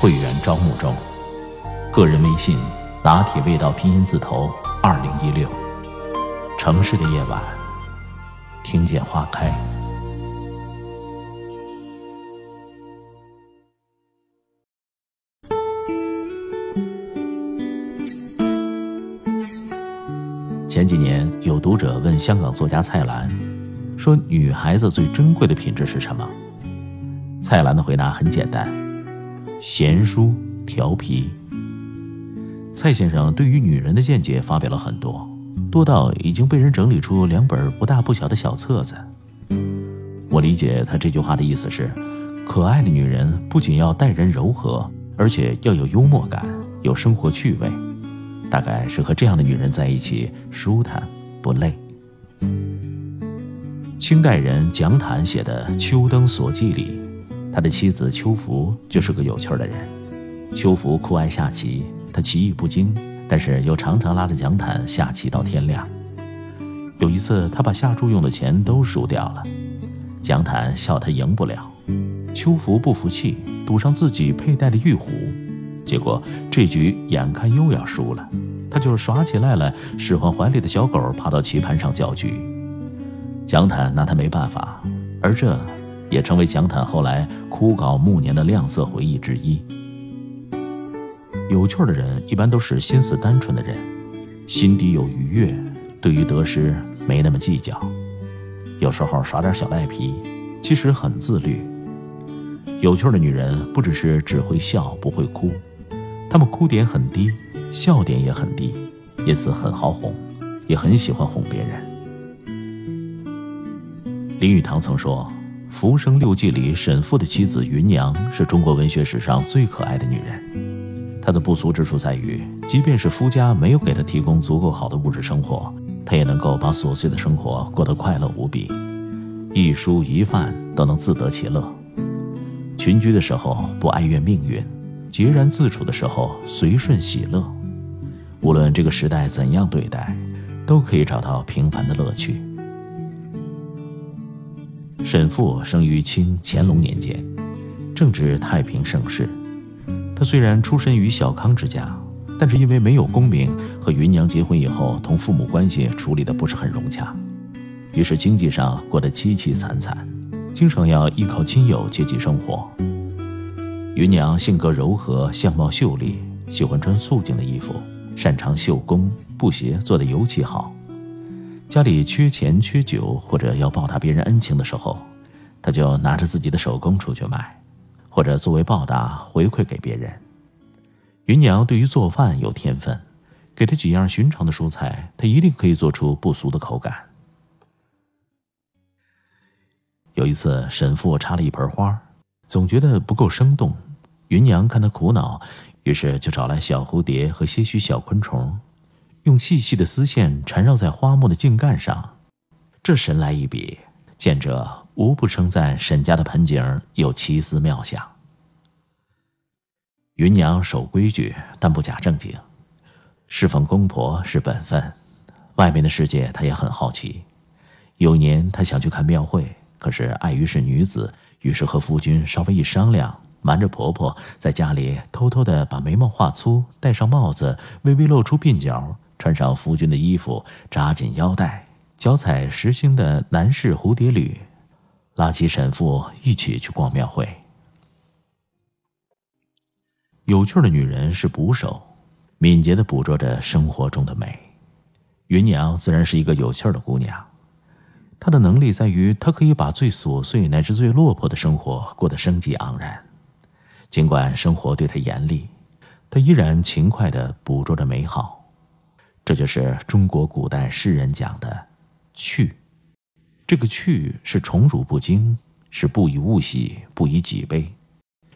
会员招募中，个人微信拿铁味道拼音字头二零一六。城市的夜晚，听见花开。前几年，有读者问香港作家蔡澜，说：“女孩子最珍贵的品质是什么？”蔡澜的回答很简单：贤淑、调皮。蔡先生对于女人的见解发表了很多，多到已经被人整理出两本不大不小的小册子。我理解他这句话的意思是：可爱的女人不仅要待人柔和，而且要有幽默感，有生活趣味。大概是和这样的女人在一起舒坦不累。清代人蒋坦写的《秋灯所记》里，他的妻子秋福就是个有趣的人。秋福酷爱下棋，他棋艺不精，但是又常常拉着蒋坦下棋到天亮。有一次，他把下注用的钱都输掉了，蒋坦笑他赢不了，秋福不服气，赌上自己佩戴的玉壶。结果这局眼看又要输了，他就耍起赖来，使唤怀里的小狗爬到棋盘上搅局。蒋坦拿他没办法，而这也成为蒋坦后来枯槁暮年的亮色回忆之一。有趣的人一般都是心思单纯的人，心底有愉悦，对于得失没那么计较，有时候耍点小赖皮，其实很自律。有趣的女人不只是只会笑不会哭。她们哭点很低，笑点也很低，因此很好哄，也很喜欢哄别人。林语堂曾说，《浮生六记》里沈复的妻子芸娘是中国文学史上最可爱的女人。她的不俗之处在于，即便是夫家没有给她提供足够好的物质生活，她也能够把琐碎的生活过得快乐无比，一蔬一饭都能自得其乐。群居的时候不哀怨命运。孑然自处的时候，随顺喜乐。无论这个时代怎样对待，都可以找到平凡的乐趣。沈复生于清乾隆年间，正值太平盛世。他虽然出身于小康之家，但是因为没有功名，和芸娘结婚以后，同父母关系处理的不是很融洽，于是经济上过得凄凄惨惨，经常要依靠亲友接济生活。芸娘性格柔和，相貌秀丽，喜欢穿素净的衣服，擅长绣工，布鞋做得尤其好。家里缺钱缺酒，或者要报答别人恩情的时候，他就拿着自己的手工出去卖，或者作为报答回馈给别人。芸娘对于做饭有天分，给她几样寻常的蔬菜，她一定可以做出不俗的口感。有一次，沈父插了一盆花，总觉得不够生动。芸娘看他苦恼，于是就找来小蝴蝶和些许小昆虫，用细细的丝线缠绕在花木的茎干上。这神来一笔，见者无不称赞沈家的盆景有奇思妙想。芸娘守规矩，但不假正经，侍奉公婆是本分。外面的世界她也很好奇。有年她想去看庙会，可是碍于是女子，于是和夫君稍微一商量。瞒着婆婆，在家里偷偷的把眉毛画粗，戴上帽子，微微露出鬓角，穿上夫君的衣服，扎紧腰带，脚踩实心的男士蝴蝶履，拉起沈父一起去逛庙会。有趣的女人是捕手，敏捷的捕捉着生活中的美。芸娘自然是一个有趣的姑娘，她的能力在于她可以把最琐碎乃至最落魄的生活过得生机盎然。尽管生活对她严厉，她依然勤快的捕捉着美好。这就是中国古代诗人讲的“趣”。这个“趣”是宠辱不惊，是不以物喜，不以己悲，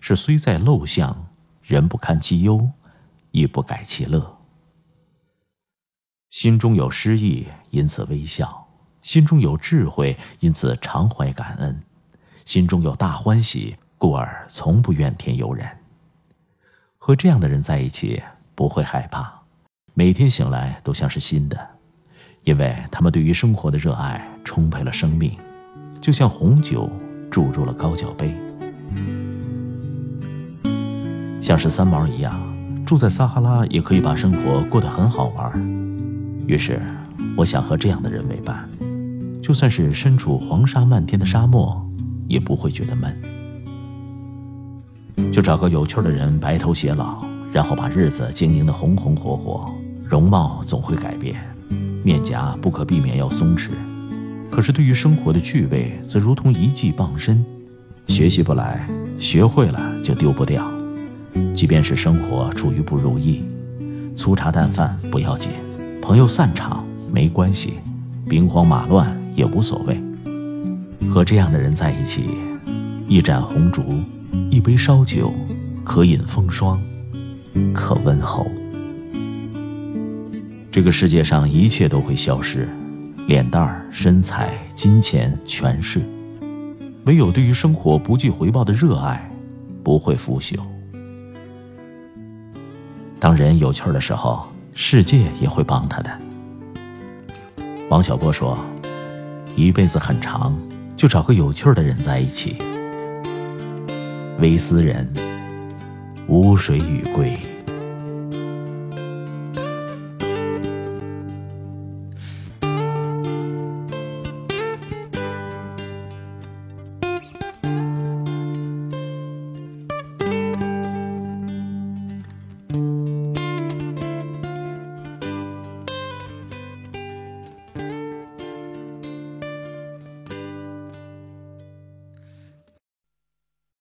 是虽在陋巷人不堪其忧，亦不改其乐。心中有诗意，因此微笑；心中有智慧，因此常怀感恩；心中有大欢喜，故而从不怨天尤人。和这样的人在一起，不会害怕，每天醒来都像是新的，因为他们对于生活的热爱充沛了生命，就像红酒注入了高脚杯。像是三毛一样，住在撒哈拉也可以把生活过得很好玩。于是，我想和这样的人为伴，就算是身处黄沙漫天的沙漠，也不会觉得闷。就找个有趣的人白头偕老，然后把日子经营得红红火火。容貌总会改变，面颊不可避免要松弛，可是对于生活的趣味，则如同一技傍身，学习不来，学会了就丢不掉。即便是生活处于不如意，粗茶淡饭不要紧，朋友散场没关系，兵荒马乱也无所谓。和这样的人在一起，一盏红烛，一杯烧酒，可饮风霜，可温喉。这个世界上一切都会消失，脸蛋儿、身材、金钱、权势，唯有对于生活不计回报的热爱，不会腐朽。当人有趣的时候，世界也会帮他的。王小波说：“一辈子很长，就找个有趣的人在一起。微斯人，无水与归。”